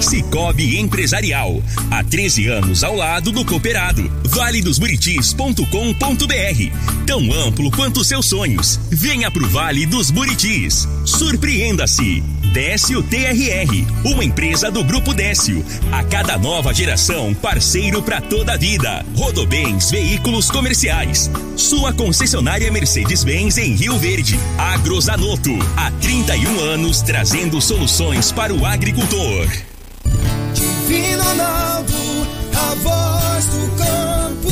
Cicobi Empresarial, há 13 anos ao lado do cooperado. Vale dos Buritis.com.br, tão amplo quanto seus sonhos. Venha pro Vale dos Buritis. Surpreenda-se. Décio TRR, uma empresa do Grupo Décio. A cada nova geração, parceiro para toda a vida. Rodobens Veículos Comerciais. Sua concessionária Mercedes-Benz em Rio Verde. Agrozanoto, há 31 anos trazendo soluções para o agricultor. Ronaldo, a voz do campo.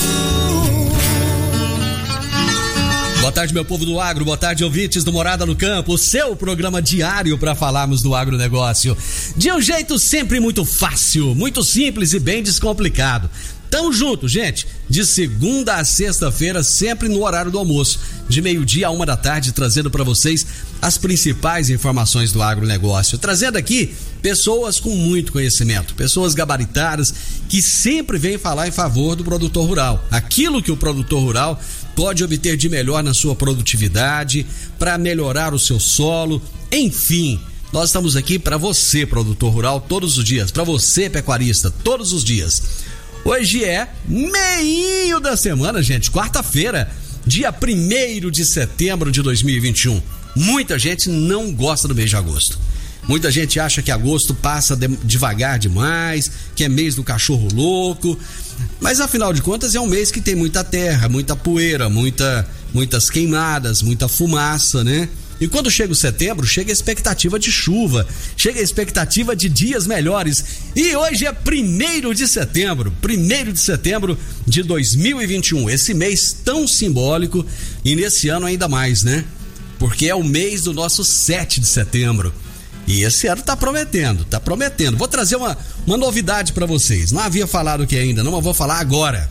Boa tarde, meu povo do agro. Boa tarde, ouvintes do Morada no Campo. O seu programa diário para falarmos do agronegócio. De um jeito sempre muito fácil, muito simples e bem descomplicado. Tamo junto, gente. De segunda a sexta-feira, sempre no horário do almoço, de meio-dia a uma da tarde, trazendo para vocês as principais informações do agronegócio. Trazendo aqui pessoas com muito conhecimento, pessoas gabaritadas que sempre vêm falar em favor do produtor rural. Aquilo que o produtor rural pode obter de melhor na sua produtividade, para melhorar o seu solo, enfim. Nós estamos aqui para você, produtor rural, todos os dias, para você, pecuarista, todos os dias. Hoje é meio da semana, gente, quarta-feira, dia 1 de setembro de 2021. Muita gente não gosta do mês de agosto. Muita gente acha que agosto passa de, devagar demais, que é mês do cachorro louco. Mas afinal de contas é um mês que tem muita terra, muita poeira, muita, muitas queimadas, muita fumaça, né? E quando chega o setembro, chega a expectativa de chuva, chega a expectativa de dias melhores. E hoje é 1 de setembro, 1 de setembro de 2021. Esse mês tão simbólico e nesse ano ainda mais, né? Porque é o mês do nosso 7 de setembro. E esse ano tá prometendo, tá prometendo. Vou trazer uma, uma novidade para vocês. Não havia falado aqui ainda, não, mas vou falar agora.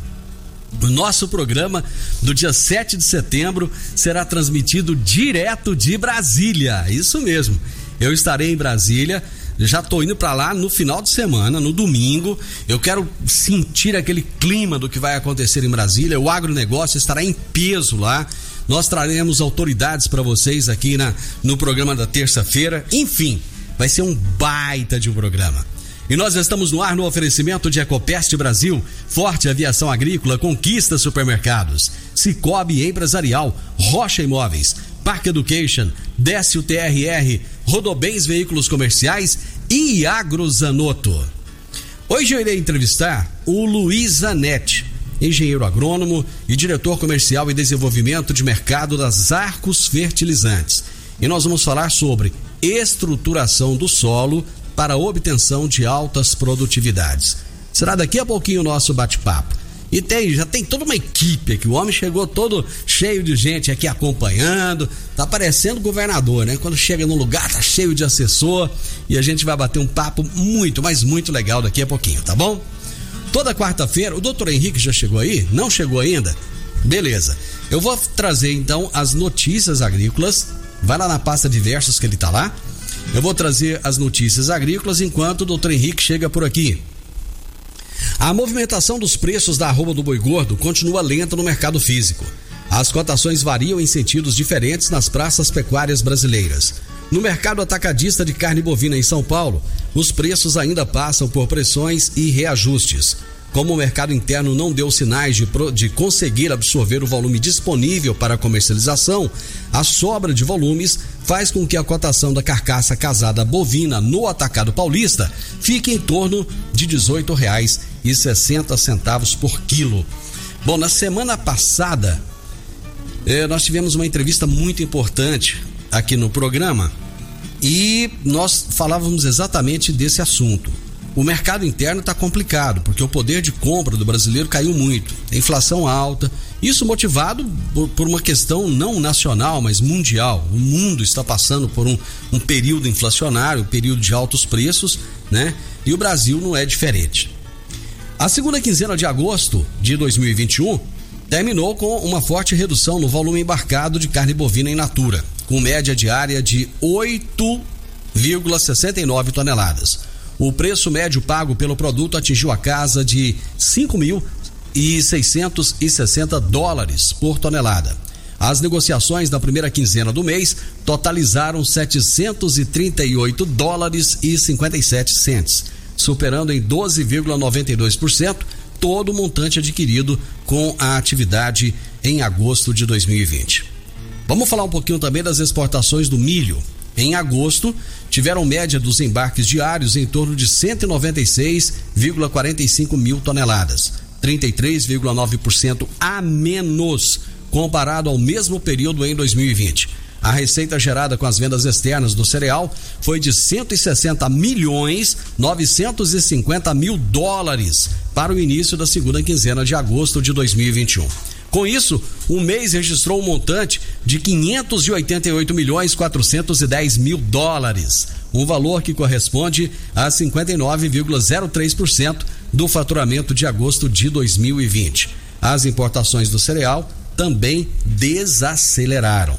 O nosso programa do dia 7 de setembro será transmitido direto de Brasília. Isso mesmo. Eu estarei em Brasília. Já tô indo para lá no final de semana, no domingo. Eu quero sentir aquele clima do que vai acontecer em Brasília. O agronegócio estará em peso lá. Nós traremos autoridades para vocês aqui na, no programa da terça-feira. Enfim, vai ser um baita de um programa. E nós estamos no ar no oferecimento de Ecopest Brasil, Forte Aviação Agrícola, Conquista Supermercados, Cicobi Empresarial, Rocha Imóveis, Park Education, Décio TRR, Rodobens Veículos Comerciais e Agrozanoto. Hoje eu irei entrevistar o Luiz Zanetti, engenheiro agrônomo e diretor comercial e desenvolvimento de mercado das Arcos Fertilizantes. E nós vamos falar sobre estruturação do solo para obtenção de altas produtividades. Será daqui a pouquinho o nosso bate-papo. E tem, já tem toda uma equipe aqui. O homem chegou todo cheio de gente aqui acompanhando. Tá parecendo governador, né? Quando chega no lugar, tá cheio de assessor. E a gente vai bater um papo muito, mas muito legal daqui a pouquinho, tá bom? Toda quarta-feira, o doutor Henrique já chegou aí? Não chegou ainda? Beleza. Eu vou trazer então as notícias agrícolas. Vai lá na pasta diversos que ele tá lá eu vou trazer as notícias agrícolas enquanto o doutor Henrique chega por aqui. A movimentação dos preços da arroba do boi gordo continua lenta no mercado físico. As cotações variam em sentidos diferentes nas praças pecuárias brasileiras. No mercado atacadista de carne bovina em São Paulo, os preços ainda passam por pressões e reajustes. Como o mercado interno não deu sinais de, de conseguir absorver o volume disponível para comercialização, a sobra de volumes faz com que a cotação da carcaça casada bovina no atacado paulista fique em torno de R$ 18,60 por quilo. Bom, na semana passada, eh, nós tivemos uma entrevista muito importante aqui no programa e nós falávamos exatamente desse assunto o mercado interno está complicado, porque o poder de compra do brasileiro caiu muito. A inflação alta, isso motivado por, uma questão não nacional, mas mundial. O mundo está passando por um, um período inflacionário, um período de altos preços, né? E o Brasil não é diferente. A segunda quinzena de agosto de 2021 terminou com uma forte redução no volume embarcado de carne bovina in natura, com média diária de 8,69 toneladas. O preço médio pago pelo produto atingiu a casa de 5.660 dólares por tonelada. As negociações da primeira quinzena do mês totalizaram 738 dólares e 57 centes, superando em 12,92% todo o montante adquirido com a atividade em agosto de 2020. Vamos falar um pouquinho também das exportações do milho. Em agosto, tiveram média dos embarques diários em torno de 196,45 mil toneladas, 33,9% a menos comparado ao mesmo período em 2020. A receita gerada com as vendas externas do cereal foi de 160 milhões 950 mil dólares para o início da segunda quinzena de agosto de 2021. Com isso, o mês registrou um montante de 588 milhões 410 mil dólares, um valor que corresponde a 59,03% do faturamento de agosto de 2020. As importações do cereal também desaceleraram.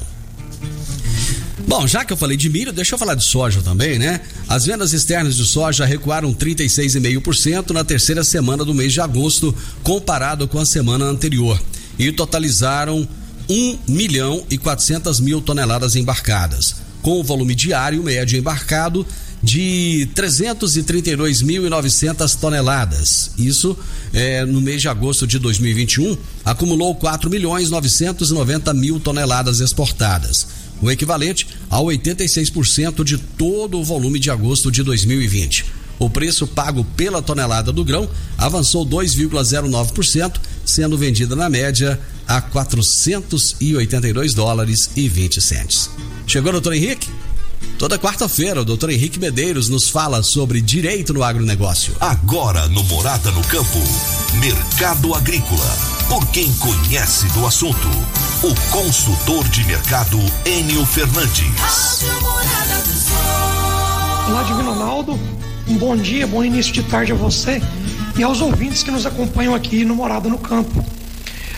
Bom, já que eu falei de milho, deixa eu falar de soja também, né? As vendas externas de soja recuaram 36,5% na terceira semana do mês de agosto, comparado com a semana anterior, e totalizaram 1 milhão e 400 mil toneladas embarcadas, com o volume diário médio embarcado de 332.900 toneladas. Isso é, no mês de agosto de 2021 acumulou 4 milhões 990 mil toneladas exportadas, o equivalente a 86% de todo o volume de agosto de 2020. O preço pago pela tonelada do grão avançou 2,09%, sendo vendida na média a 482 dólares e 20 centes. Chegou, doutor Henrique? Toda quarta-feira, o doutor Henrique Medeiros nos fala sobre direito no agronegócio. Agora no Morada no Campo, Mercado Agrícola. Por quem conhece do assunto, o consultor de mercado Enio Fernandes. Olá, Divino Ronaldo. Um bom dia, bom início de tarde a você e aos ouvintes que nos acompanham aqui no Morada no Campo.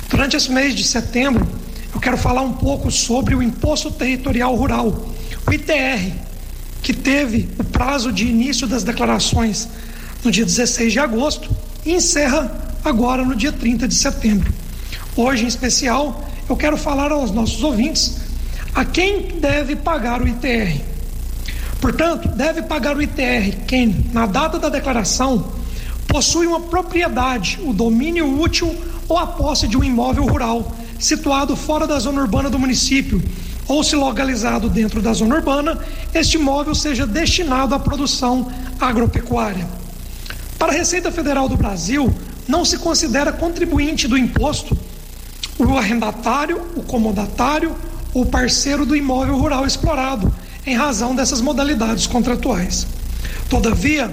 Durante esse mês de setembro, eu quero falar um pouco sobre o Imposto Territorial Rural o ITR, que teve o prazo de início das declarações no dia 16 de agosto e encerra agora no dia 30 de setembro. Hoje, em especial, eu quero falar aos nossos ouvintes a quem deve pagar o ITR. Portanto, deve pagar o ITR quem, na data da declaração, possui uma propriedade, o domínio útil ou a posse de um imóvel rural situado fora da zona urbana do município ou se localizado dentro da zona urbana, este imóvel seja destinado à produção agropecuária. Para a Receita Federal do Brasil, não se considera contribuinte do imposto o arrendatário, o comodatário ou parceiro do imóvel rural explorado, em razão dessas modalidades contratuais. Todavia,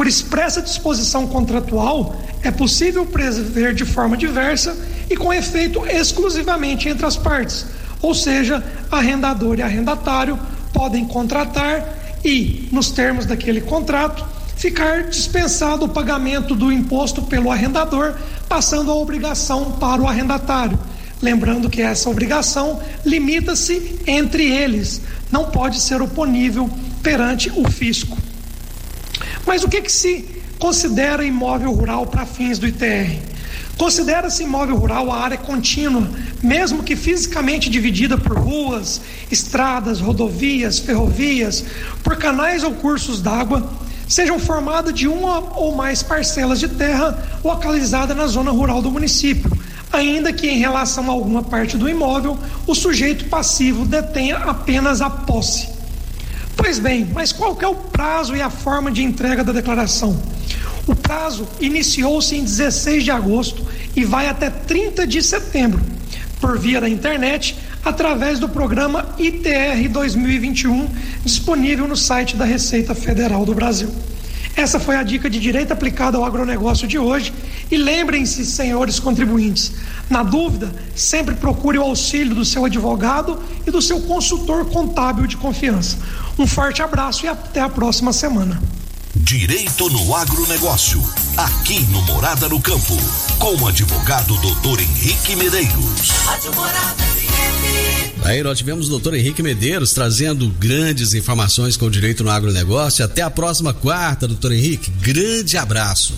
por expressa disposição contratual, é possível prever de forma diversa e com efeito exclusivamente entre as partes, ou seja, arrendador e arrendatário podem contratar e, nos termos daquele contrato, ficar dispensado o pagamento do imposto pelo arrendador, passando a obrigação para o arrendatário. Lembrando que essa obrigação limita-se entre eles, não pode ser oponível perante o fisco. Mas o que, que se considera imóvel rural para fins do ITR? Considera-se imóvel rural a área contínua, mesmo que fisicamente dividida por ruas, estradas, rodovias, ferrovias, por canais ou cursos d'água, sejam formadas de uma ou mais parcelas de terra localizada na zona rural do município, ainda que em relação a alguma parte do imóvel o sujeito passivo detenha apenas a posse. Pois bem, mas qual é o prazo e a forma de entrega da declaração? O prazo iniciou-se em 16 de agosto e vai até 30 de setembro, por via da internet, através do programa ITR 2021, disponível no site da Receita Federal do Brasil. Essa foi a dica de direito aplicado ao agronegócio de hoje. E lembrem-se, senhores contribuintes, na dúvida, sempre procure o auxílio do seu advogado e do seu consultor contábil de confiança. Um forte abraço e até a próxima semana. Direito no agronegócio, aqui no Morada no Campo, com o advogado doutor Henrique Medeiros. Aí nós tivemos o doutor Henrique Medeiros trazendo grandes informações com o direito no agronegócio. Até a próxima quarta, doutor Henrique. Grande abraço.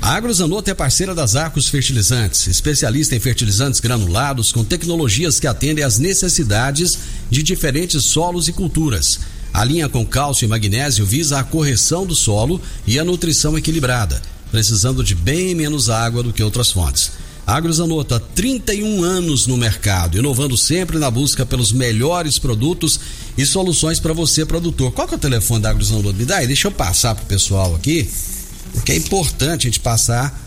A Agrozanoto é parceira das Arcos Fertilizantes, especialista em fertilizantes granulados com tecnologias que atendem às necessidades de diferentes solos e culturas. A linha com cálcio e magnésio visa a correção do solo e a nutrição equilibrada, precisando de bem menos água do que outras fontes. Agrozanoto há 31 anos no mercado, inovando sempre na busca pelos melhores produtos e soluções para você, produtor. Qual que é o telefone da Agrozanoto? Me dá aí, deixa eu passar pro pessoal aqui, porque é importante a gente passar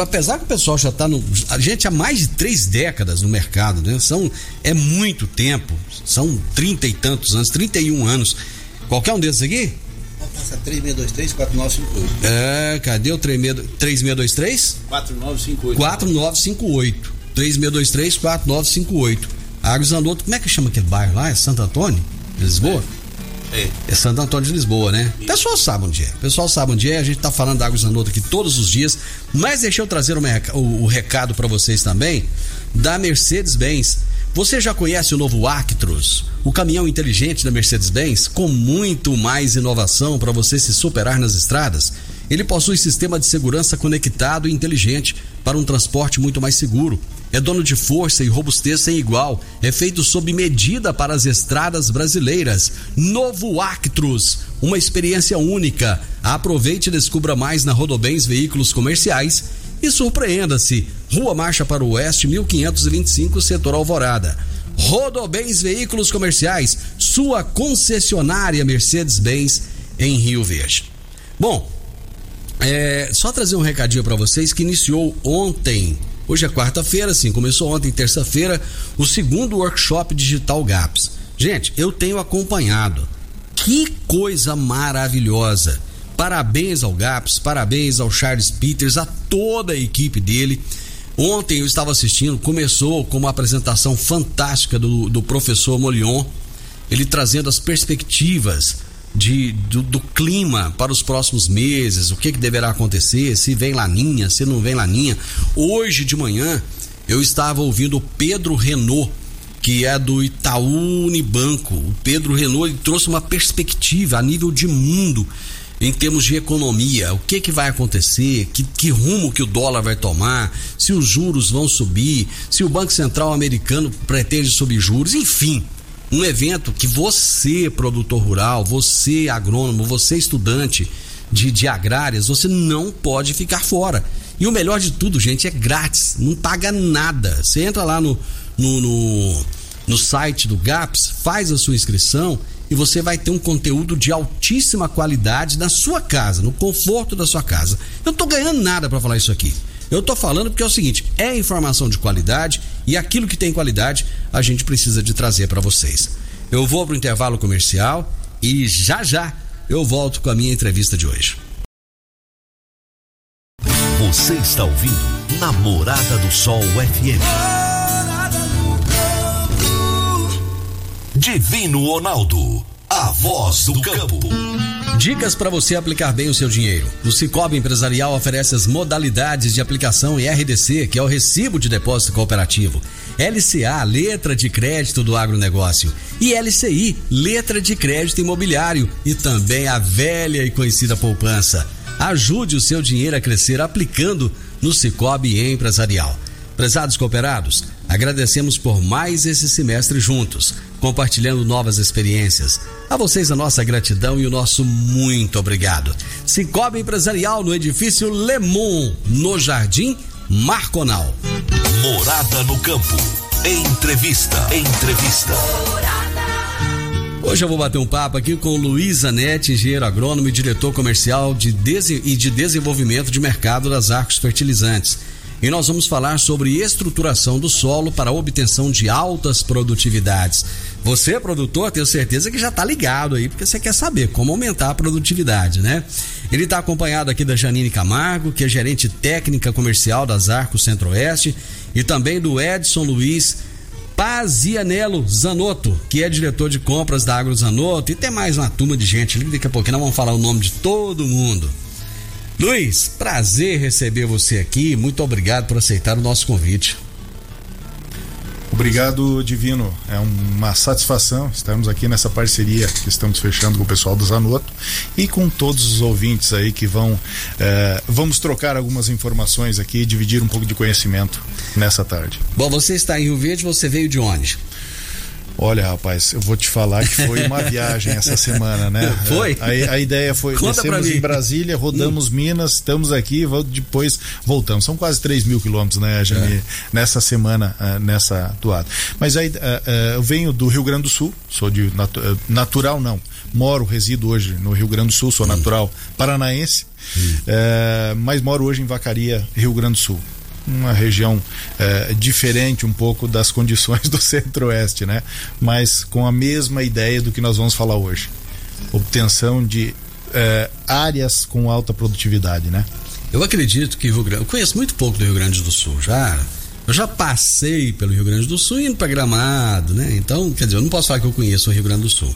apesar que o pessoal já está no. A gente há mais de três décadas no mercado, né? São, é muito tempo. São trinta e tantos anos, 31 anos. Qualquer um desses aqui? Passa 3623-4958. É, cadê o 3623? 4958. 4958. 3623-4958. Águas Zanotto, como é que chama aquele bairro lá? É Santo Antônio? Lisboa? É. É. é Santo Antônio de Lisboa, né? O pessoal sabe onde é. O pessoal sabe onde é. A gente tá falando da Águas Zanotto aqui todos os dias. Mas deixa eu trazer o, o recado para vocês também da Mercedes-Benz. Você já conhece o novo Actros, o caminhão inteligente da Mercedes-Benz, com muito mais inovação para você se superar nas estradas? Ele possui sistema de segurança conectado e inteligente para um transporte muito mais seguro é dono de força e robustez sem igual. É feito sob medida para as estradas brasileiras. Novo Actros, uma experiência única. Aproveite e descubra mais na Rodobens Veículos Comerciais e surpreenda-se. Rua Marcha para o Oeste, 1525, setor Alvorada. Rodobens Veículos Comerciais, sua concessionária Mercedes-Benz em Rio Verde. Bom, é, só trazer um recadinho para vocês que iniciou ontem Hoje é quarta-feira, sim, começou ontem, terça-feira, o segundo workshop digital GAPS. Gente, eu tenho acompanhado. Que coisa maravilhosa! Parabéns ao GAPS, parabéns ao Charles Peters, a toda a equipe dele. Ontem eu estava assistindo, começou com uma apresentação fantástica do, do professor Molion, ele trazendo as perspectivas de, do, do, clima para os próximos meses, o que, que deverá acontecer, se vem laninha, se não vem laninha. Hoje de manhã eu estava ouvindo o Pedro Renault, que é do Itaú Unibanco. O Pedro Renault ele trouxe uma perspectiva a nível de mundo em termos de economia, o que que vai acontecer, que, que rumo que o dólar vai tomar, se os juros vão subir, se o Banco Central americano pretende subir juros, enfim um evento que você, produtor rural, você, agrônomo, você, estudante de, de agrárias, você não pode ficar fora. E o melhor de tudo, gente, é grátis, não paga nada. Você entra lá no, no, no, no site do GAPS, faz a sua inscrição e você vai ter um conteúdo de altíssima qualidade na sua casa, no conforto da sua casa. Eu não tô ganhando nada para falar isso aqui. Eu tô falando porque é o seguinte, é informação de qualidade e aquilo que tem qualidade a gente precisa de trazer para vocês. Eu vou pro intervalo comercial e já já eu volto com a minha entrevista de hoje. Você está ouvindo Namorada do Sol FM. Divino Ronaldo, a voz do campo. Dicas para você aplicar bem o seu dinheiro. O Cicobi Empresarial oferece as modalidades de aplicação em RDC, que é o Recibo de Depósito Cooperativo. LCA, letra de crédito do agronegócio. E LCI, letra de crédito imobiliário. E também a velha e conhecida poupança. Ajude o seu dinheiro a crescer aplicando no Cicobi Empresarial. Prezados cooperados, agradecemos por mais esse semestre juntos, compartilhando novas experiências. A vocês a nossa gratidão e o nosso muito obrigado. Cicobi Empresarial no edifício Lemon, no Jardim Marconal. Morada no campo. Entrevista. Entrevista. Hoje eu vou bater um papo aqui com Luiz Anete, engenheiro agrônomo e diretor comercial de e de desenvolvimento de mercado das Arcos Fertilizantes e nós vamos falar sobre estruturação do solo para obtenção de altas produtividades. Você, produtor, tenho certeza que já está ligado aí, porque você quer saber como aumentar a produtividade, né? Ele está acompanhado aqui da Janine Camargo, que é gerente técnica comercial das Arcos Centro-Oeste, e também do Edson Luiz Pazianello Zanotto, que é diretor de compras da Agro Zanotto, e tem mais uma turma de gente ali, daqui a pouquinho nós vamos falar o nome de todo mundo. Luiz, prazer receber você aqui, muito obrigado por aceitar o nosso convite. Obrigado, Divino. É uma satisfação estarmos aqui nessa parceria que estamos fechando com o pessoal do Zanotto e com todos os ouvintes aí que vão. Eh, vamos trocar algumas informações aqui e dividir um pouco de conhecimento nessa tarde. Bom, você está em Rio Verde, você veio de onde? Olha, rapaz, eu vou te falar que foi uma viagem essa semana, né? Foi? A, a ideia foi Conta descemos em Brasília, rodamos Minas, estamos aqui, depois voltamos. São quase 3 mil quilômetros, né, Jami? Nessa semana, ah, nessa toada. Mas aí ah, ah, eu venho do Rio Grande do Sul, sou de natu- natural, não. Moro, resido hoje no Rio Grande do Sul, sou natural paranaense, eh, mas moro hoje em Vacaria, Rio Grande do Sul uma região eh, diferente um pouco das condições do centro-oeste, né? Mas com a mesma ideia do que nós vamos falar hoje. Obtenção de eh, áreas com alta produtividade, né? Eu acredito que Rio Grande, eu conheço muito pouco do Rio Grande do Sul, já eu já passei pelo Rio Grande do Sul indo para Gramado, né? Então, quer dizer, eu não posso falar que eu conheço o Rio Grande do Sul.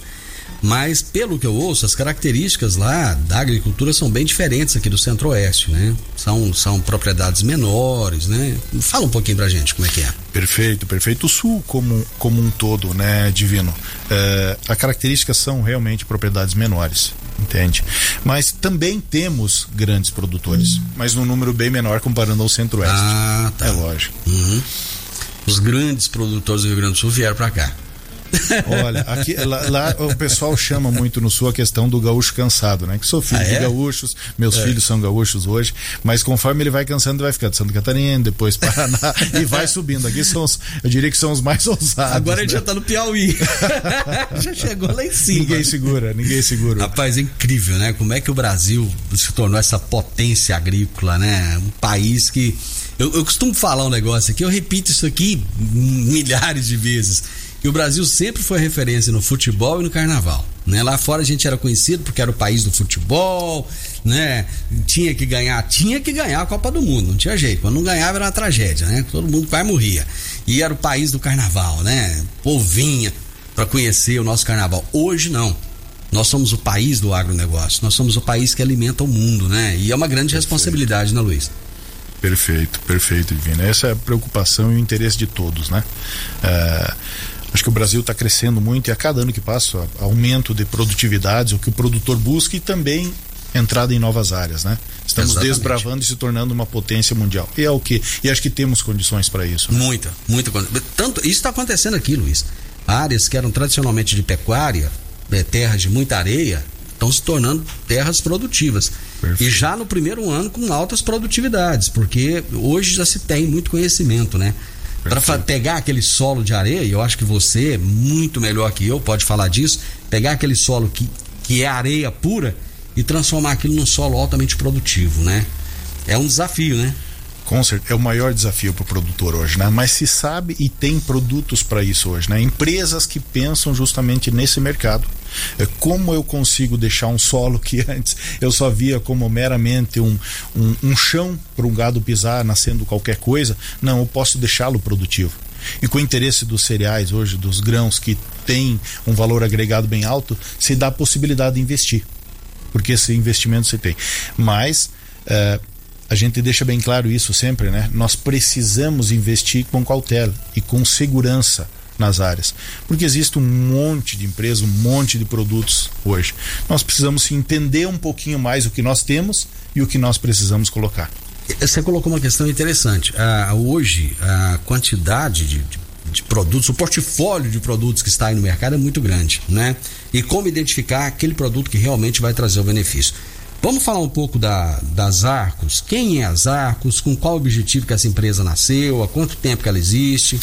Mas pelo que eu ouço, as características lá da agricultura são bem diferentes aqui do Centro-Oeste, né? São, são propriedades menores, né? Fala um pouquinho pra gente como é que é. Perfeito, perfeito. O sul como, como um todo, né, Divino? Eh, as características são realmente propriedades menores, entende? Mas também temos grandes produtores, mas num número bem menor comparando ao centro-oeste. Ah, tá. É lógico. Uhum. Os grandes produtores do Rio Grande do Sul vieram pra cá. Olha, aqui, lá, lá o pessoal chama muito no sul a questão do gaúcho cansado, né? Que sou filho Ah, é? de gaúchos, meus filhos são gaúchos hoje, mas conforme ele vai cansando, ele vai ficando Santa Catarina, depois Paraná e vai subindo. Aqui são os, eu diria que são os mais ousados. Agora a gente né? já tá no Piauí. já chegou lá em cima. Ninguém segura, ninguém segura. Rapaz, é incrível, né? Como é que o Brasil se tornou essa potência agrícola, né? Um país que. Eu, eu costumo falar um negócio aqui, eu repito isso aqui milhares de vezes. Que o Brasil sempre foi referência no futebol e no carnaval. Né? Lá fora a gente era conhecido porque era o país do futebol, né? Tinha que ganhar, tinha que ganhar a Copa do Mundo, não tinha jeito. Quando não ganhava era uma tragédia, né? Todo mundo quase morria. E era o país do carnaval, né? Povinha para conhecer o nosso carnaval. Hoje não. Nós somos o país do agronegócio, nós somos o país que alimenta o mundo, né? E é uma grande responsabilidade, né, Luiz? Perfeito, perfeito, Divino. Essa é a preocupação e o interesse de todos, né? É, acho que o Brasil está crescendo muito e a cada ano que passa, aumento de produtividades, o que o produtor busca e também entrada em novas áreas, né? Estamos Exatamente. desbravando e se tornando uma potência mundial. E é o que? E acho que temos condições para isso. né? Muita, muita coisa. Tanto, isso está acontecendo aqui, Luiz. Áreas que eram tradicionalmente de pecuária, eh, terras de muita areia, estão se tornando terras produtivas. Perfeito. E já no primeiro ano com altas produtividades, porque hoje já se tem muito conhecimento, né? Para pegar aquele solo de areia, eu acho que você, muito melhor que eu, pode falar disso, pegar aquele solo que, que é areia pura e transformar aquilo num solo altamente produtivo, né? É um desafio, né? Com é o maior desafio para o produtor hoje, né? Mas se sabe e tem produtos para isso hoje, né? Empresas que pensam justamente nesse mercado. É, como eu consigo deixar um solo que antes eu só via como meramente um, um, um chão para um gado pisar, nascendo qualquer coisa? Não, eu posso deixá-lo produtivo. E com o interesse dos cereais hoje, dos grãos que tem um valor agregado bem alto, se dá a possibilidade de investir porque esse investimento você tem. Mas eh, a gente deixa bem claro isso sempre, né? Nós precisamos investir com cautela e com segurança nas áreas, porque existe um monte de empresas, um monte de produtos hoje. Nós precisamos entender um pouquinho mais o que nós temos e o que nós precisamos colocar. Você colocou uma questão interessante. Ah, hoje, a quantidade de, de, de produtos, o portfólio de produtos que está aí no mercado é muito grande, né? E como identificar aquele produto que realmente vai trazer o benefício. Vamos falar um pouco da, das Arcos. Quem é as Arcos? Com qual objetivo que essa empresa nasceu? Há quanto tempo que ela existe?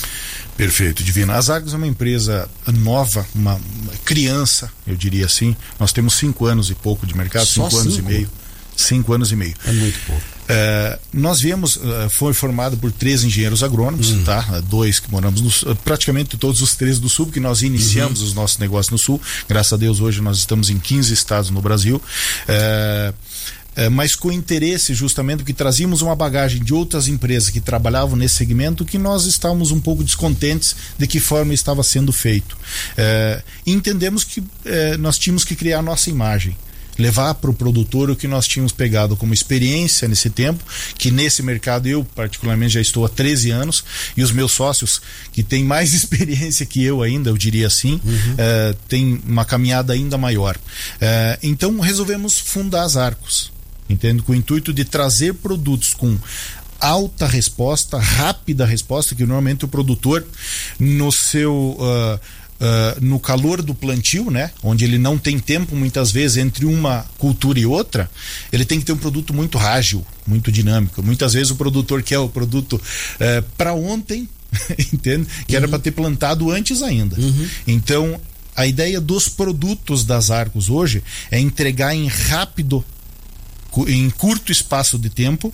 Perfeito, Divina. As Argos é uma empresa nova, uma, criança, eu diria assim. Nós temos cinco anos e pouco de mercado, Só cinco, anos e cinco? meio. Cinco anos e meio. É muito pouco. É, nós viemos, eh, foi formado por três engenheiros agrônomos, Hum. tá? Dois que moramos no sul, praticamente todos os três do sul, porque nós iniciamos Uhum. os nossos negócios no sul. Graças a Deus hoje nós estamos em 15 estados no Brasil. É, é, mas com interesse justamente porque trazíamos uma bagagem de outras empresas que trabalhavam nesse segmento que nós estávamos um pouco descontentes de que forma estava sendo feito. É, entendemos que é, nós tínhamos que criar a nossa imagem levar para o produtor o que nós tínhamos pegado como experiência nesse tempo, que nesse mercado eu particularmente já estou há 13 anos e os meus sócios que têm mais experiência que eu ainda, eu diria assim, uhum. uh, têm uma caminhada ainda maior. Uh, então resolvemos fundar as Arcos, entendo, com o intuito de trazer produtos com alta resposta, rápida resposta, que normalmente o produtor no seu uh, Uh, no calor do plantio, né, onde ele não tem tempo muitas vezes entre uma cultura e outra, ele tem que ter um produto muito ágil, muito dinâmico. Muitas vezes o produtor quer o produto uh, para ontem, entende? Que uhum. era para ter plantado antes ainda. Uhum. Então, a ideia dos produtos das Arcos hoje é entregar em rápido, em curto espaço de tempo,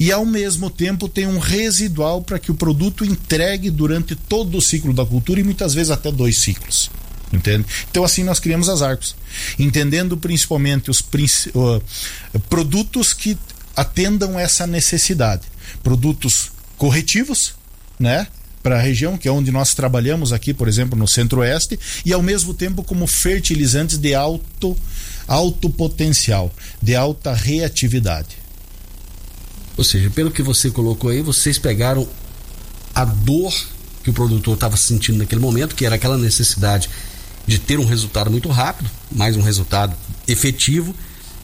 e ao mesmo tempo tem um residual para que o produto entregue durante todo o ciclo da cultura e muitas vezes até dois ciclos. Entende? Então assim nós criamos as arcos, entendendo principalmente os uh, produtos que atendam essa necessidade, produtos corretivos, né? para a região, que é onde nós trabalhamos aqui, por exemplo, no Centro-Oeste, e ao mesmo tempo como fertilizantes de alto, alto potencial, de alta reatividade. Ou seja, pelo que você colocou aí, vocês pegaram a dor que o produtor estava sentindo naquele momento, que era aquela necessidade de ter um resultado muito rápido, mais um resultado efetivo,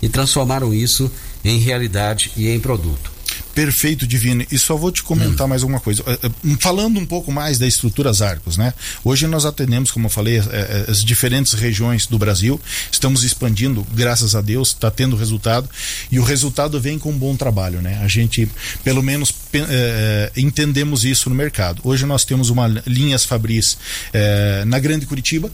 e transformaram isso em realidade e em produto. Perfeito, Divino. E só vou te comentar hum. mais alguma coisa. Eh, eh, falando um pouco mais da estrutura Arcos, né? Hoje nós atendemos, como eu falei, eh, as diferentes regiões do Brasil. Estamos expandindo, graças a Deus, está tendo resultado. E o resultado vem com um bom trabalho, né? A gente, pelo menos, é, entendemos isso no mercado. Hoje nós temos uma linhas Fabris é, na Grande Curitiba,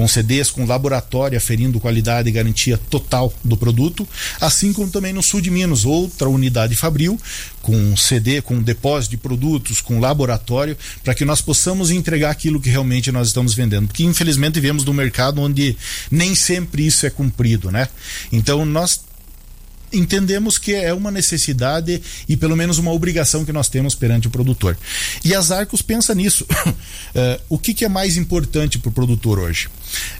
com CDs com laboratório aferindo qualidade e garantia total do produto, assim como também no sul de Minas, outra unidade Fabril, com CD, com depósito de produtos, com laboratório, para que nós possamos entregar aquilo que realmente nós estamos vendendo. Porque infelizmente vivemos num mercado onde nem sempre isso é cumprido, né? Então nós entendemos que é uma necessidade e pelo menos uma obrigação que nós temos perante o produtor. E as Arcos pensa nisso. uh, o que, que, é mais importante para o produtor hoje?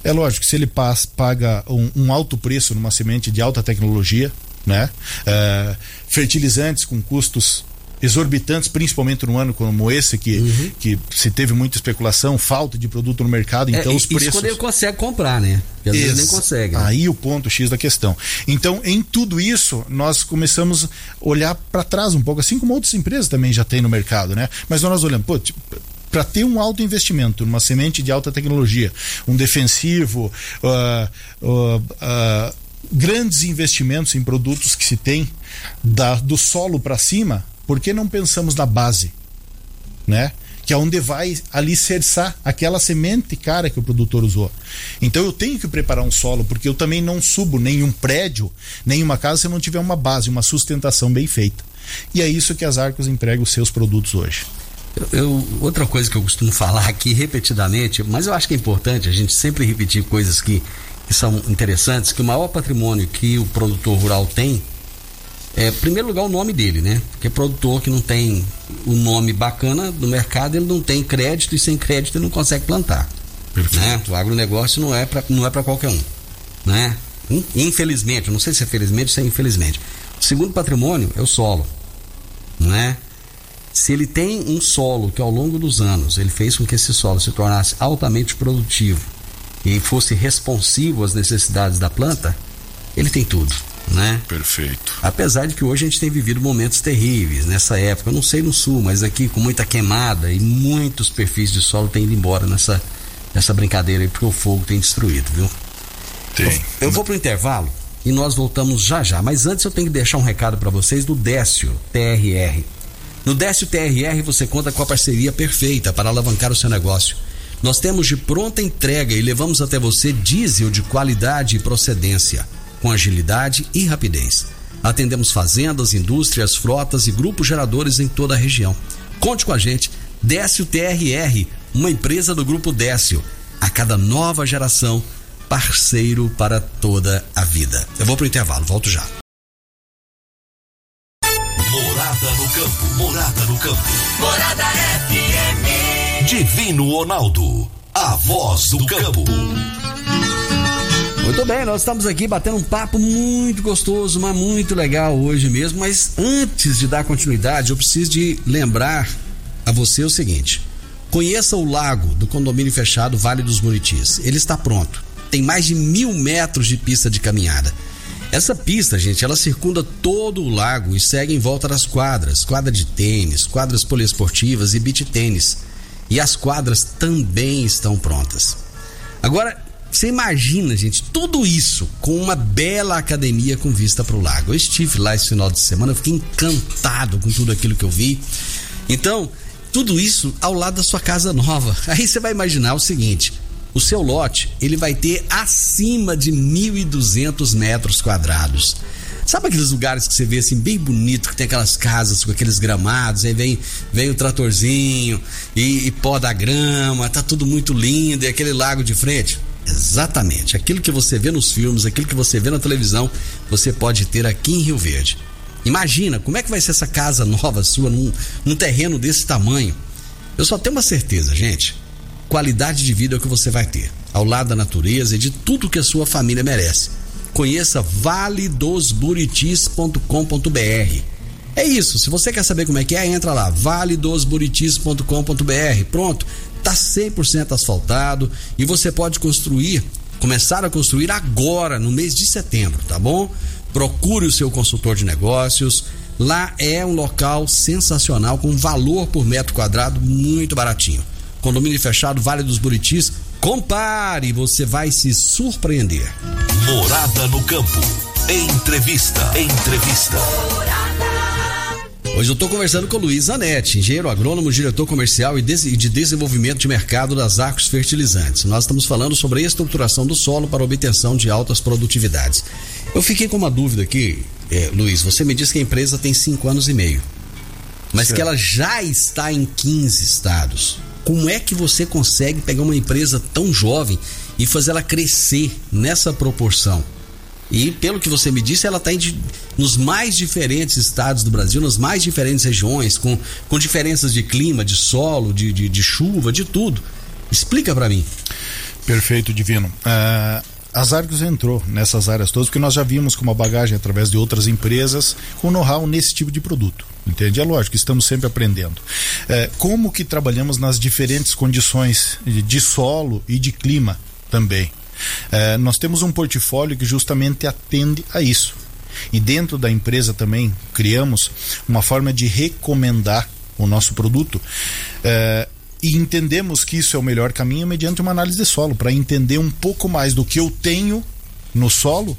É lógico, se ele passa, paga um, um alto preço numa semente de alta tecnologia, né? Uh, fertilizantes com custos exorbitantes, principalmente num ano como esse, que, uhum. que se teve muita especulação, falta de produto no mercado, então é, os preços. Isso quando ele consegue comprar, né? Porque às vezes nem consegue. Né? Aí o ponto X da questão. Então, em tudo isso, nós começamos a olhar para trás um pouco, assim como outras empresas também já têm no mercado, né? Mas nós olhamos, pô, tipo, para ter um alto investimento numa semente de alta tecnologia, um defensivo, uh, uh, uh, grandes investimentos em produtos que se tem da, do solo para cima, por que não pensamos na base? Né? que é onde vai alicerçar aquela semente cara que o produtor usou. Então eu tenho que preparar um solo, porque eu também não subo nenhum prédio, nenhuma casa se eu não tiver uma base, uma sustentação bem feita. E é isso que as Arcos empregam os seus produtos hoje. Eu, eu, outra coisa que eu costumo falar aqui repetidamente, mas eu acho que é importante a gente sempre repetir coisas que, que são interessantes, que o maior patrimônio que o produtor rural tem é, em primeiro lugar, o nome dele, né? Porque produtor que não tem o um nome bacana no mercado, ele não tem crédito e sem crédito ele não consegue plantar. Né? O agronegócio não é para não é para qualquer um, né? Infelizmente, não sei se é felizmente ou se é infelizmente. O segundo patrimônio é o solo, né? Se ele tem um solo que ao longo dos anos ele fez com que esse solo se tornasse altamente produtivo e fosse responsivo às necessidades da planta, ele tem tudo né? Perfeito. Apesar de que hoje a gente tem vivido momentos terríveis nessa época. Eu não sei no sul, mas aqui com muita queimada e muitos perfis de solo têm ido embora nessa, nessa brincadeira aí, porque o fogo tem destruído, viu? Tem. Eu, eu vou pro intervalo e nós voltamos já já. Mas antes eu tenho que deixar um recado para vocês do Décio TRR. No Décio TRR você conta com a parceria perfeita para alavancar o seu negócio. Nós temos de pronta entrega e levamos até você diesel de qualidade e procedência com agilidade e rapidez. Atendemos fazendas, indústrias, frotas e grupos geradores em toda a região. Conte com a gente, Décio TRR, uma empresa do Grupo Décio. A cada nova geração, parceiro para toda a vida. Eu vou para o intervalo, volto já. Campo, Morada no campo. Morada FM. Divino Ronaldo, a voz do campo. Muito bem, nós estamos aqui batendo um papo muito gostoso, mas muito legal hoje mesmo. Mas antes de dar continuidade, eu preciso de lembrar a você o seguinte: conheça o lago do condomínio fechado Vale dos Buritis. Ele está pronto. Tem mais de mil metros de pista de caminhada. Essa pista, gente, ela circunda todo o lago e segue em volta das quadras, quadra de tênis, quadras poliesportivas e beach tênis. E as quadras também estão prontas. Agora, você imagina, gente, tudo isso com uma bela academia com vista para o lago. Eu estive lá esse final de semana, fiquei encantado com tudo aquilo que eu vi. Então, tudo isso ao lado da sua casa nova. Aí você vai imaginar o seguinte: o seu lote ele vai ter acima de 1.200 metros quadrados. Sabe aqueles lugares que você vê assim bem bonito, que tem aquelas casas com aqueles gramados, aí vem, vem o tratorzinho e, e pó da grama, tá tudo muito lindo, e aquele lago de frente? Exatamente. Aquilo que você vê nos filmes, aquilo que você vê na televisão, você pode ter aqui em Rio Verde. Imagina como é que vai ser essa casa nova sua num, num terreno desse tamanho. Eu só tenho uma certeza, gente. Qualidade de vida é que você vai ter, ao lado da natureza e de tudo que a sua família merece. Conheça valedosburitis.com.br. É isso, se você quer saber como é que é, entra lá, valedosburitis.com.br. Pronto, tá 100% asfaltado e você pode construir, começar a construir agora, no mês de setembro, tá bom? Procure o seu consultor de negócios. Lá é um local sensacional com valor por metro quadrado muito baratinho. Condomínio fechado, Vale dos Buritis. Compare, você vai se surpreender. Morada no campo. Entrevista. Entrevista. Hoje eu estou conversando com o Luiz Zanetti, engenheiro agrônomo, diretor comercial e de desenvolvimento de mercado das Arcos Fertilizantes. Nós estamos falando sobre a estruturação do solo para obtenção de altas produtividades. Eu fiquei com uma dúvida aqui, eh, Luiz. Você me disse que a empresa tem cinco anos e meio, mas certo. que ela já está em 15 estados. Como é que você consegue pegar uma empresa tão jovem e fazer ela crescer nessa proporção? E pelo que você me disse, ela está nos mais diferentes estados do Brasil, nas mais diferentes regiões, com, com diferenças de clima, de solo, de, de, de chuva, de tudo. Explica para mim. Perfeito, Divino. Uh, as Argos entrou nessas áreas todas porque nós já vimos com uma bagagem através de outras empresas com know-how nesse tipo de produto. Entende? É lógico, estamos sempre aprendendo. É, como que trabalhamos nas diferentes condições de solo e de clima também. É, nós temos um portfólio que justamente atende a isso. E dentro da empresa também criamos uma forma de recomendar o nosso produto. É, e entendemos que isso é o melhor caminho mediante uma análise de solo, para entender um pouco mais do que eu tenho no solo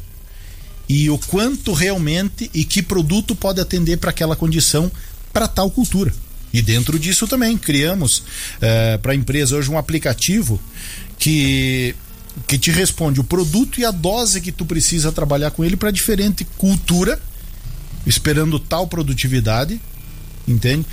e o quanto realmente e que produto pode atender para aquela condição, para tal cultura. E dentro disso também criamos é, para a empresa hoje um aplicativo que que te responde o produto e a dose que tu precisa trabalhar com ele para diferente cultura, esperando tal produtividade, entende?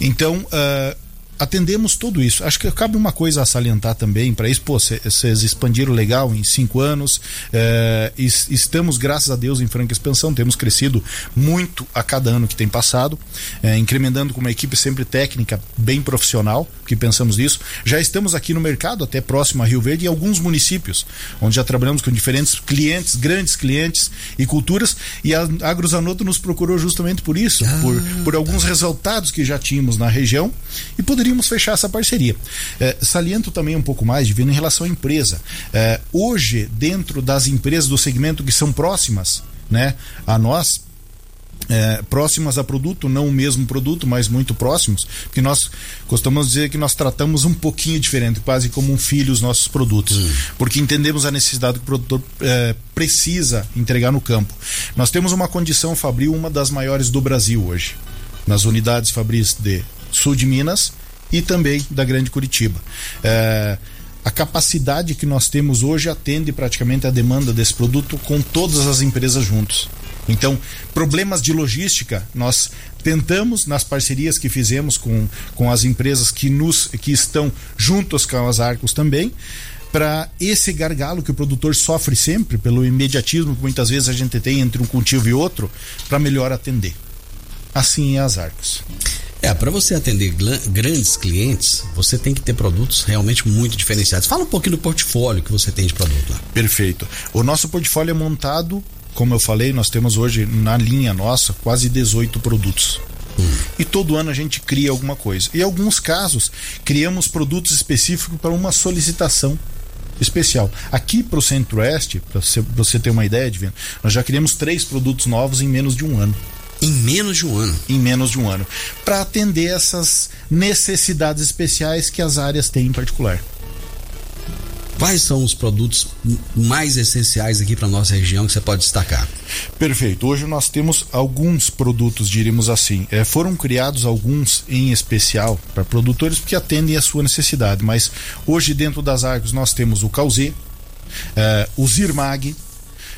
Então, uh, atendemos tudo isso. Acho que cabe uma coisa a salientar também para isso. Pô, vocês expandiram legal em cinco anos. É, estamos, graças a Deus, em franca expansão. Temos crescido muito a cada ano que tem passado, é, incrementando com uma equipe sempre técnica, bem profissional, que pensamos nisso. Já estamos aqui no mercado, até próximo a Rio Verde, em alguns municípios, onde já trabalhamos com diferentes clientes, grandes clientes e culturas. E a Agrozanoto nos procurou justamente por isso, ah, por, por alguns tá. resultados que já tínhamos na região e poderia poderíamos fechar essa parceria. É, saliento também um pouco mais, Divino, em relação à empresa. É, hoje, dentro das empresas do segmento que são próximas né, a nós, é, próximas a produto, não o mesmo produto, mas muito próximos, porque nós costumamos dizer que nós tratamos um pouquinho diferente, quase como um filho os nossos produtos, hum. porque entendemos a necessidade que o produtor é, precisa entregar no campo. Nós temos uma condição fabril, uma das maiores do Brasil hoje, nas unidades fabris de sul de Minas e também da Grande Curitiba. É, a capacidade que nós temos hoje atende praticamente a demanda desse produto com todas as empresas juntos. Então, problemas de logística, nós tentamos nas parcerias que fizemos com, com as empresas que nos que estão juntos com as Arcos também, para esse gargalo que o produtor sofre sempre pelo imediatismo que muitas vezes a gente tem entre um cultivo e outro, para melhor atender. assim é as Arcos. É, para você atender grandes clientes, você tem que ter produtos realmente muito diferenciados. Fala um pouquinho do portfólio que você tem de produto lá. Perfeito. O nosso portfólio é montado, como eu falei, nós temos hoje na linha nossa quase 18 produtos. Hum. E todo ano a gente cria alguma coisa. Em alguns casos, criamos produtos específicos para uma solicitação especial. Aqui para o Centro-Oeste, para você, ter uma ideia, Divino, nós já criamos três produtos novos em menos de um ano. Em menos de um ano. Em menos de um ano. Para atender essas necessidades especiais que as áreas têm em particular. Quais são os produtos mais essenciais aqui para nossa região que você pode destacar? Perfeito. Hoje nós temos alguns produtos, diríamos assim. É, foram criados alguns em especial para produtores que atendem a sua necessidade, mas hoje dentro das Argos nós temos o Causê, é, o Zirmag,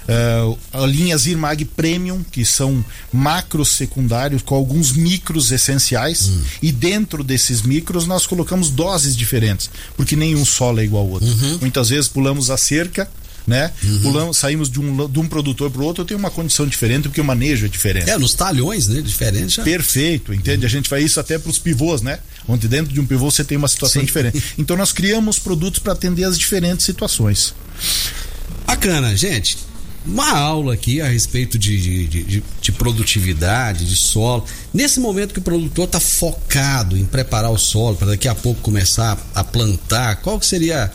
Uh, a linha Zirmag Premium, que são macros secundários com alguns micros essenciais, hum. e dentro desses micros nós colocamos doses diferentes, porque nenhum solo é igual ao outro. Uhum. Muitas vezes pulamos a cerca né? Uhum. Pulamos, saímos de um, de um produtor para o outro, eu tenho uma condição diferente, porque o manejo é diferente. É, nos talhões, né? Diferente. Já. Perfeito, entende? Uhum. A gente faz isso até para os pivôs, né? Onde dentro de um pivô você tem uma situação Sim. diferente. Então nós criamos produtos para atender as diferentes situações. Bacana, gente uma aula aqui a respeito de, de, de, de, produtividade, de solo. Nesse momento que o produtor está focado em preparar o solo para daqui a pouco começar a plantar, qual que seria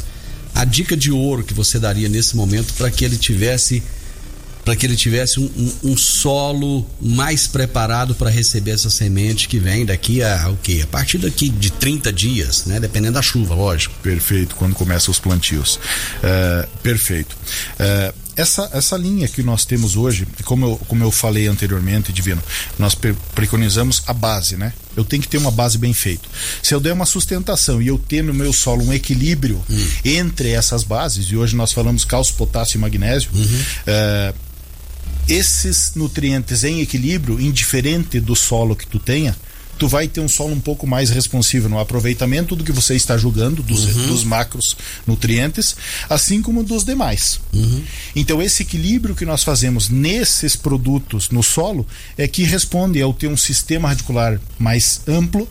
a dica de ouro que você daria nesse momento para que ele tivesse para que ele tivesse um, um, um solo mais preparado para receber essa semente que vem daqui a o quê? A partir daqui de 30 dias, né? Dependendo da chuva, lógico. Perfeito, quando começam os plantios. Uh, perfeito. Uh, essa, essa linha que nós temos hoje, como eu, como eu falei anteriormente, Divino, nós preconizamos a base, né? Eu tenho que ter uma base bem feita. Se eu der uma sustentação e eu ter no meu solo um equilíbrio hum. entre essas bases, e hoje nós falamos cálcio, potássio e magnésio, uhum. uh, esses nutrientes em equilíbrio, indiferente do solo que tu tenha, tu vai ter um solo um pouco mais responsivo no aproveitamento do que você está julgando dos, uhum. dos macros nutrientes, assim como dos demais. Uhum. Então esse equilíbrio que nós fazemos nesses produtos no solo é que responde ao ter um sistema radicular mais amplo,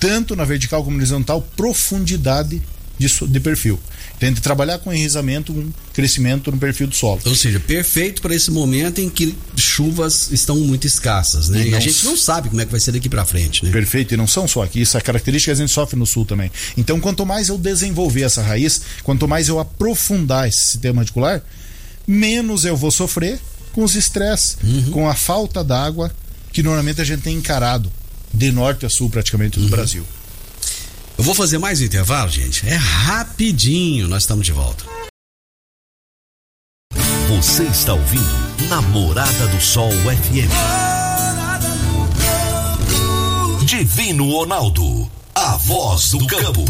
tanto na vertical como na horizontal, profundidade de, de perfil. Tente trabalhar com enraizamento, um crescimento no perfil do solo. Ou seja, perfeito para esse momento em que chuvas estão muito escassas, né? E, e a gente não sabe como é que vai ser daqui para frente, né? Perfeito, e não são só aqui, essa característica a gente sofre no sul também. Então, quanto mais eu desenvolver essa raiz, quanto mais eu aprofundar esse sistema radicular, menos eu vou sofrer com os estresses, uhum. com a falta d'água que normalmente a gente tem encarado de norte a sul praticamente do uhum. Brasil. Eu vou fazer mais um intervalo, gente. É rapidinho, nós estamos de volta. Você está ouvindo Namorada do Sol FM. Divino Ronaldo, a voz do campo.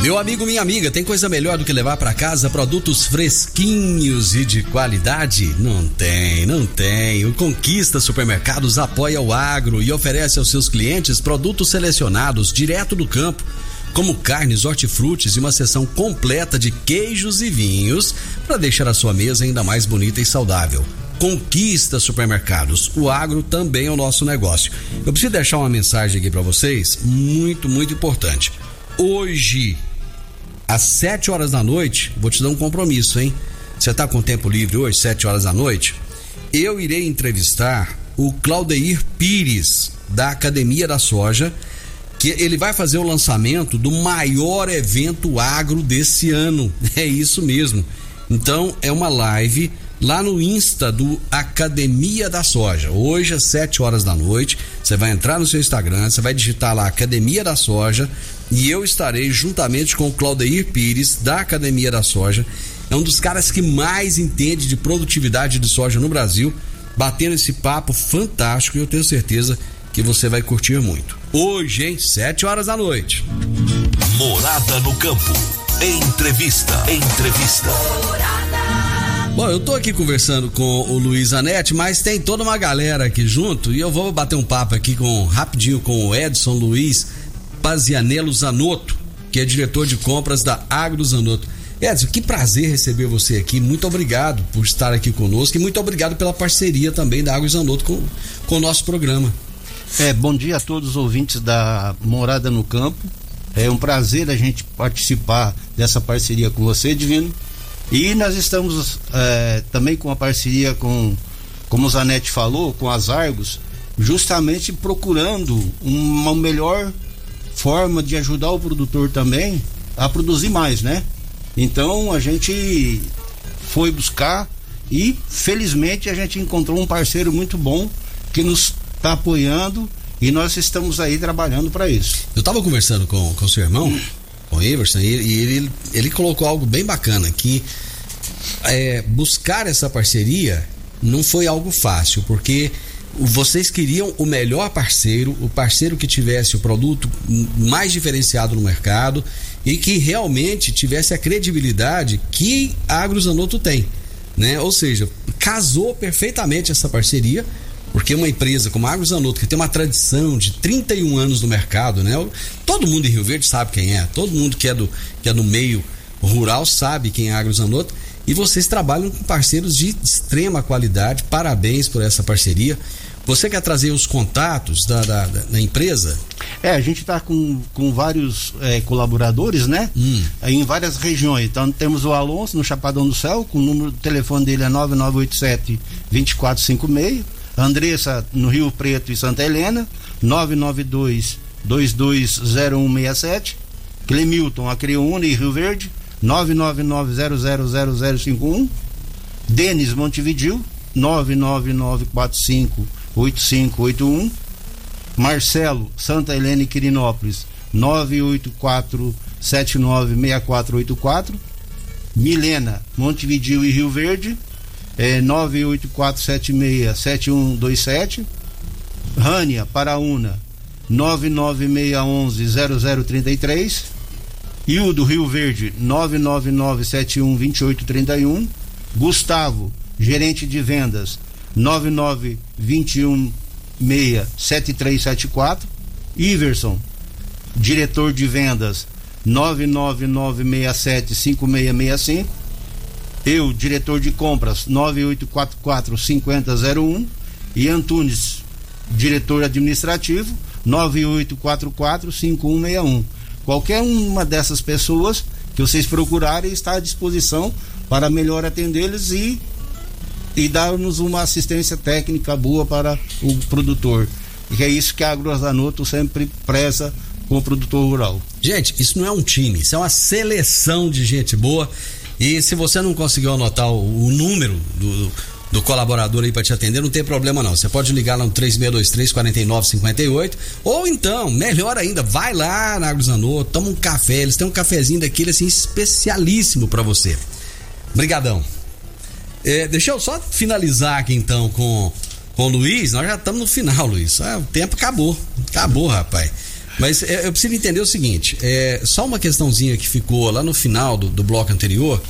Meu amigo, minha amiga, tem coisa melhor do que levar para casa produtos fresquinhos e de qualidade? Não tem, não tem. O Conquista Supermercados apoia o agro e oferece aos seus clientes produtos selecionados direto do campo como carnes, hortifrutis e uma seção completa de queijos e vinhos para deixar a sua mesa ainda mais bonita e saudável. Conquista supermercados. O agro também é o nosso negócio. Eu preciso deixar uma mensagem aqui para vocês, muito, muito importante. Hoje, às 7 horas da noite, vou te dar um compromisso, hein? Você tá com tempo livre hoje, 7 horas da noite? Eu irei entrevistar o Claudeir Pires, da Academia da Soja que ele vai fazer o lançamento do maior evento agro desse ano. É isso mesmo. Então é uma live lá no Insta do Academia da Soja. Hoje às 7 horas da noite, você vai entrar no seu Instagram, você vai digitar lá Academia da Soja e eu estarei juntamente com o Claudeir Pires da Academia da Soja. É um dos caras que mais entende de produtividade de soja no Brasil, batendo esse papo fantástico e eu tenho certeza que você vai curtir muito. Hoje, em 7 horas da noite. Morada no campo. Entrevista. Entrevista. Bom, eu tô aqui conversando com o Luiz Anete, mas tem toda uma galera aqui junto e eu vou bater um papo aqui com rapidinho com o Edson Luiz Pazianello Zanotto, que é diretor de compras da Agro Zanotto. Edson, que prazer receber você aqui. Muito obrigado por estar aqui conosco e muito obrigado pela parceria também da Agro Zanotto com, com o nosso programa. É, bom dia a todos os ouvintes da Morada no Campo. É um prazer a gente participar dessa parceria com você, Divino. E nós estamos é, também com a parceria com, como o Zanetti falou, com as Argos, justamente procurando uma melhor forma de ajudar o produtor também a produzir mais, né? Então a gente foi buscar e felizmente a gente encontrou um parceiro muito bom que nos está apoiando e nós estamos aí trabalhando para isso. Eu estava conversando com o seu irmão, com o Everson, e, e ele, ele colocou algo bem bacana, que é, buscar essa parceria não foi algo fácil, porque vocês queriam o melhor parceiro, o parceiro que tivesse o produto mais diferenciado no mercado e que realmente tivesse a credibilidade que a Agrozanoto tem, né? Ou seja, casou perfeitamente essa parceria, porque uma empresa como a Agrozanoto, que tem uma tradição de 31 anos no mercado, né? Todo mundo em Rio Verde sabe quem é, todo mundo que é do, que é do meio rural sabe quem é a Agrozanoto e vocês trabalham com parceiros de extrema qualidade. Parabéns por essa parceria. Você quer trazer os contatos da, da, da empresa? É, a gente está com, com vários é, colaboradores, né? Hum. Em várias regiões. Então temos o Alonso no Chapadão do Céu, com o número do telefone dele é 9987 2456. Andressa no Rio Preto e Santa Helena, 992 220167. Clemilton, Acreúna e Rio Verde, 999000051. Denis Montevidil, 999458581. Marcelo, Santa Helena e Quirinópolis, 984796484. Milena, Montevidil e Rio Verde, é, 984767127. Rânia, Paraúna, 996110033. Hildo Rio Verde 999712831, Gustavo, gerente de vendas 992167374, Iverson, diretor de vendas 999675665, eu, diretor de compras 98445001 e Antunes, diretor administrativo 98445161. Qualquer uma dessas pessoas que vocês procurarem está à disposição para melhor atendê-los e, e dar-nos uma assistência técnica boa para o produtor. E é isso que a Agrozanoto sempre preza com o produtor rural. Gente, isso não é um time, isso é uma seleção de gente boa. E se você não conseguiu anotar o, o número do, do colaborador aí para te atender, não tem problema não. Você pode ligar lá no 3623 4958 ou então, melhor ainda, vai lá na Agrozanô, toma um café, eles têm um cafezinho daquele assim especialíssimo para você. Brigadão. É, deixa eu só finalizar aqui então com com o Luiz, nós já estamos no final, Luiz. Ah, o tempo acabou. Acabou, rapaz. Mas é, eu preciso entender o seguinte: é, só uma questãozinha que ficou lá no final do, do bloco anterior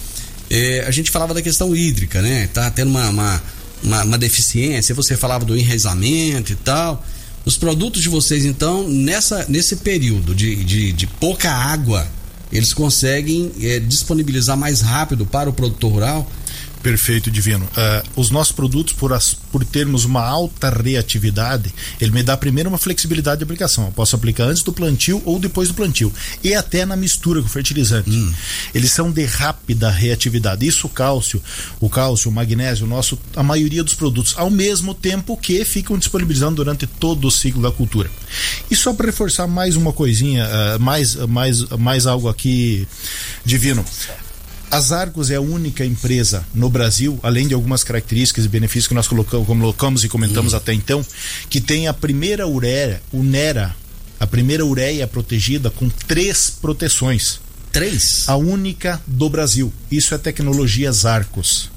é, a gente falava da questão hídrica, né? Tá tendo uma, uma, uma, uma deficiência, você falava do enraizamento e tal. Os produtos de vocês, então, nessa, nesse período de, de, de pouca água, eles conseguem é, disponibilizar mais rápido para o produtor rural Perfeito, Divino. Uh, os nossos produtos, por, as, por termos uma alta reatividade, ele me dá primeiro uma flexibilidade de aplicação. Eu posso aplicar antes do plantio ou depois do plantio. E até na mistura com fertilizante. Hum. Eles são de rápida reatividade. Isso o cálcio, o cálcio, o magnésio, o nosso, a maioria dos produtos, ao mesmo tempo que ficam disponibilizando durante todo o ciclo da cultura. E só para reforçar mais uma coisinha, uh, mais, mais, mais algo aqui, Divino. As Argos é a única empresa no Brasil, além de algumas características e benefícios que nós colocamos, colocamos e comentamos até então, que tem a primeira ureia, UNERA, a primeira ureia protegida com três proteções. Três? A única do Brasil. Isso é tecnologia Arcos.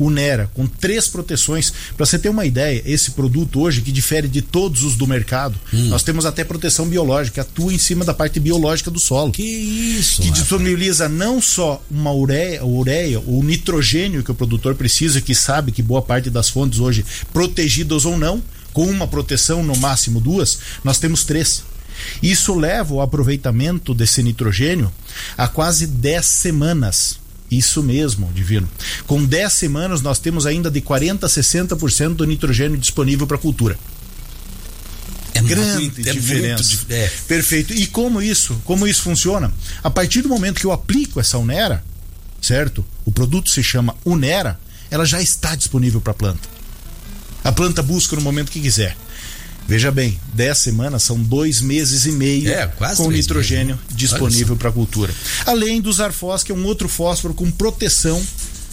Unera, com três proteções. Para você ter uma ideia, esse produto hoje, que difere de todos os do mercado, hum. nós temos até proteção biológica, atua em cima da parte biológica do solo. Que isso! Que disponibiliza não só uma ureia, ureia, o nitrogênio que o produtor precisa, que sabe que boa parte das fontes hoje, protegidas ou não, com uma proteção, no máximo duas, nós temos três. Isso leva o aproveitamento desse nitrogênio a quase 10 semanas. Isso mesmo, Divino. Com 10 semanas, nós temos ainda de 40% a 60% do nitrogênio disponível para a cultura. É É grande muito, é diferença. Muito, é. Perfeito. E como isso, como isso funciona? A partir do momento que eu aplico essa Unera, certo? O produto se chama Unera, ela já está disponível para a planta. A planta busca no momento que quiser. Veja bem, 10 semanas são dois meses e meio é, com nitrogênio meses, disponível para a cultura. Além do Zarfós, que é um outro fósforo com proteção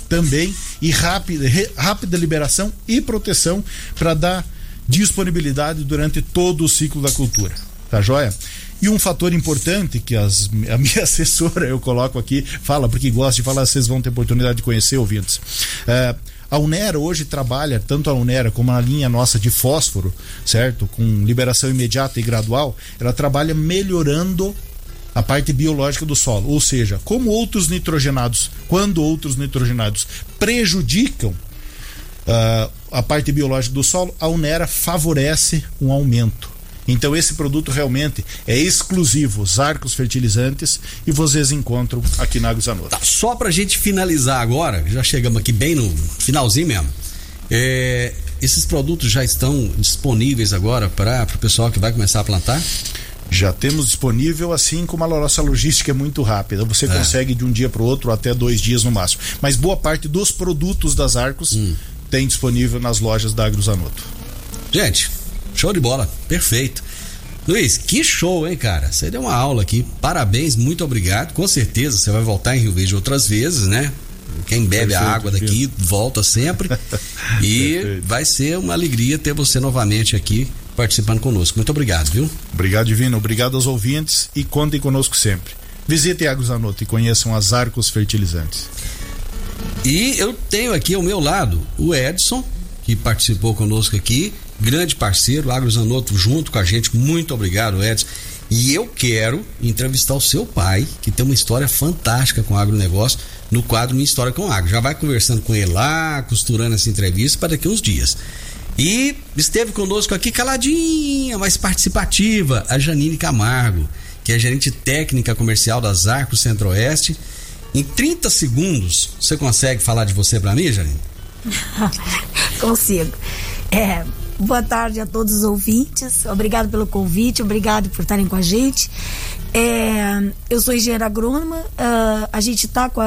também e rápida, rápida liberação e proteção para dar disponibilidade durante todo o ciclo da cultura. Tá joia? E um fator importante que as, a minha assessora, eu coloco aqui, fala, porque gosta de falar, vocês vão ter oportunidade de conhecer, ouvintes. É, a Unera hoje trabalha, tanto a Unera como a linha nossa de fósforo, certo? Com liberação imediata e gradual, ela trabalha melhorando a parte biológica do solo. Ou seja, como outros nitrogenados, quando outros nitrogenados prejudicam uh, a parte biológica do solo, a Unera favorece um aumento. Então esse produto realmente é exclusivo, os arcos fertilizantes, e vocês encontram aqui na Aguzanoto. Tá, só pra gente finalizar agora, já chegamos aqui bem no finalzinho mesmo. É, esses produtos já estão disponíveis agora para o pessoal que vai começar a plantar? Já temos disponível, assim como a nossa logística é muito rápida. Você é. consegue de um dia para o outro até dois dias no máximo. Mas boa parte dos produtos das Arcos hum. tem disponível nas lojas da Agrozanoto. Gente, Show de bola, perfeito. Luiz, que show, hein, cara? Você deu uma aula aqui. Parabéns, muito obrigado. Com certeza você vai voltar em Rio Verde outras vezes, né? Quem bebe perfeito, a água daqui volta sempre. e vai ser uma alegria ter você novamente aqui participando conosco. Muito obrigado, viu? Obrigado, Divino. Obrigado aos ouvintes e contem conosco sempre. Visitem Águas Zanotto e conheçam as Arcos Fertilizantes. E eu tenho aqui ao meu lado o Edson, que participou conosco aqui, grande parceiro, Agrozanoto junto com a gente. Muito obrigado, Edson. E eu quero entrevistar o seu pai, que tem uma história fantástica com o agronegócio, no quadro Minha História com Agro. Já vai conversando com ele lá, costurando essa entrevista para daqui uns dias. E esteve conosco aqui caladinha, mais participativa, a Janine Camargo, que é gerente técnica comercial das Arcos Centro-Oeste. Em 30 segundos, você consegue falar de você para mim, Janine? Consigo. É, Boa tarde a todos os ouvintes. Obrigado pelo convite, obrigado por estarem com a gente. É, eu sou engenheira agrônoma. Uh, a gente está com,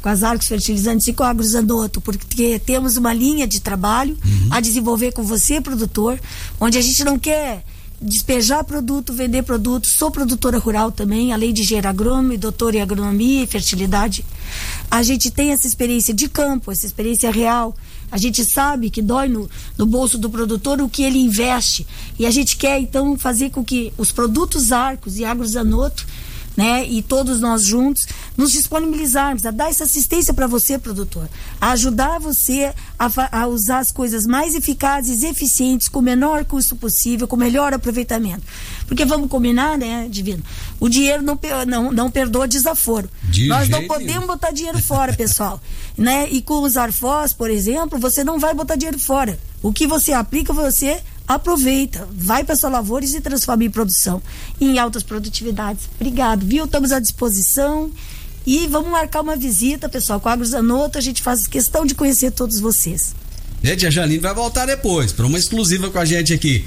com as arcos fertilizantes e com a Agrozanoto, porque temos uma linha de trabalho uhum. a desenvolver com você, produtor, onde a gente não quer despejar produto, vender produto. Sou produtora rural também, além de engenheiro agrônomo e doutora em agronomia e fertilidade. A gente tem essa experiência de campo, essa experiência real. A gente sabe que dói no, no bolso do produtor o que ele investe. E a gente quer, então, fazer com que os produtos Arcos e Agrozanoto né? E todos nós juntos nos disponibilizarmos a dar essa assistência para você, produtor, a ajudar você a, a, usar as coisas mais eficazes, eficientes, com o menor custo possível, com o melhor aproveitamento. Porque vamos combinar, né, Divino? O dinheiro não, não, não perdoa desaforo. De nós não podemos botar dinheiro fora, pessoal. né? E com os arfós, por exemplo, você não vai botar dinheiro fora. O que você aplica, você aproveita, vai para sua lavoura e se transforma em produção, em altas produtividades. Obrigado, viu? Estamos à disposição e vamos marcar uma visita, pessoal, com a Agrozanoto, a gente faz questão de conhecer todos vocês. Gente, a Janine vai voltar depois, para uma exclusiva com a gente aqui.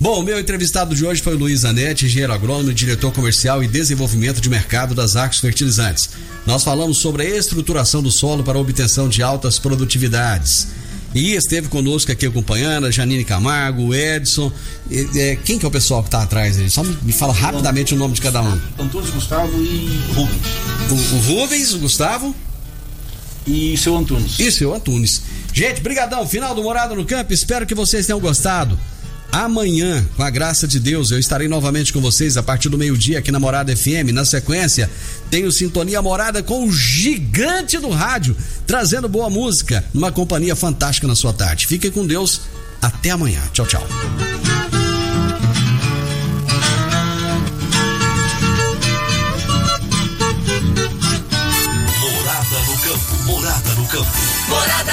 Bom, meu entrevistado de hoje foi o Luiz Anete, engenheiro agrônomo, diretor comercial e desenvolvimento de mercado das Arcos Fertilizantes. Nós falamos sobre a estruturação do solo para obtenção de altas produtividades. E esteve conosco aqui acompanhando a Janine Camargo, o Edson. É, quem que é o pessoal que está atrás dele? Só me, fala rapidamente o nome de cada um. Antônio Gustavo e Rubens. O, o Rubens, o Gustavo. E seu Antunes. E seu Antunes. Gente, brigadão. Final do Morada no Campo. Espero que vocês tenham gostado. Amanhã, com a graça de Deus, eu estarei novamente com vocês a partir do meio-dia aqui na Morada FM. Na sequência, tenho Sintonia Morada com o gigante do rádio, trazendo boa música, numa companhia fantástica na sua tarde. Fiquem com Deus. Até amanhã. Tchau, tchau. Morada no campo. Morada no campo. Morada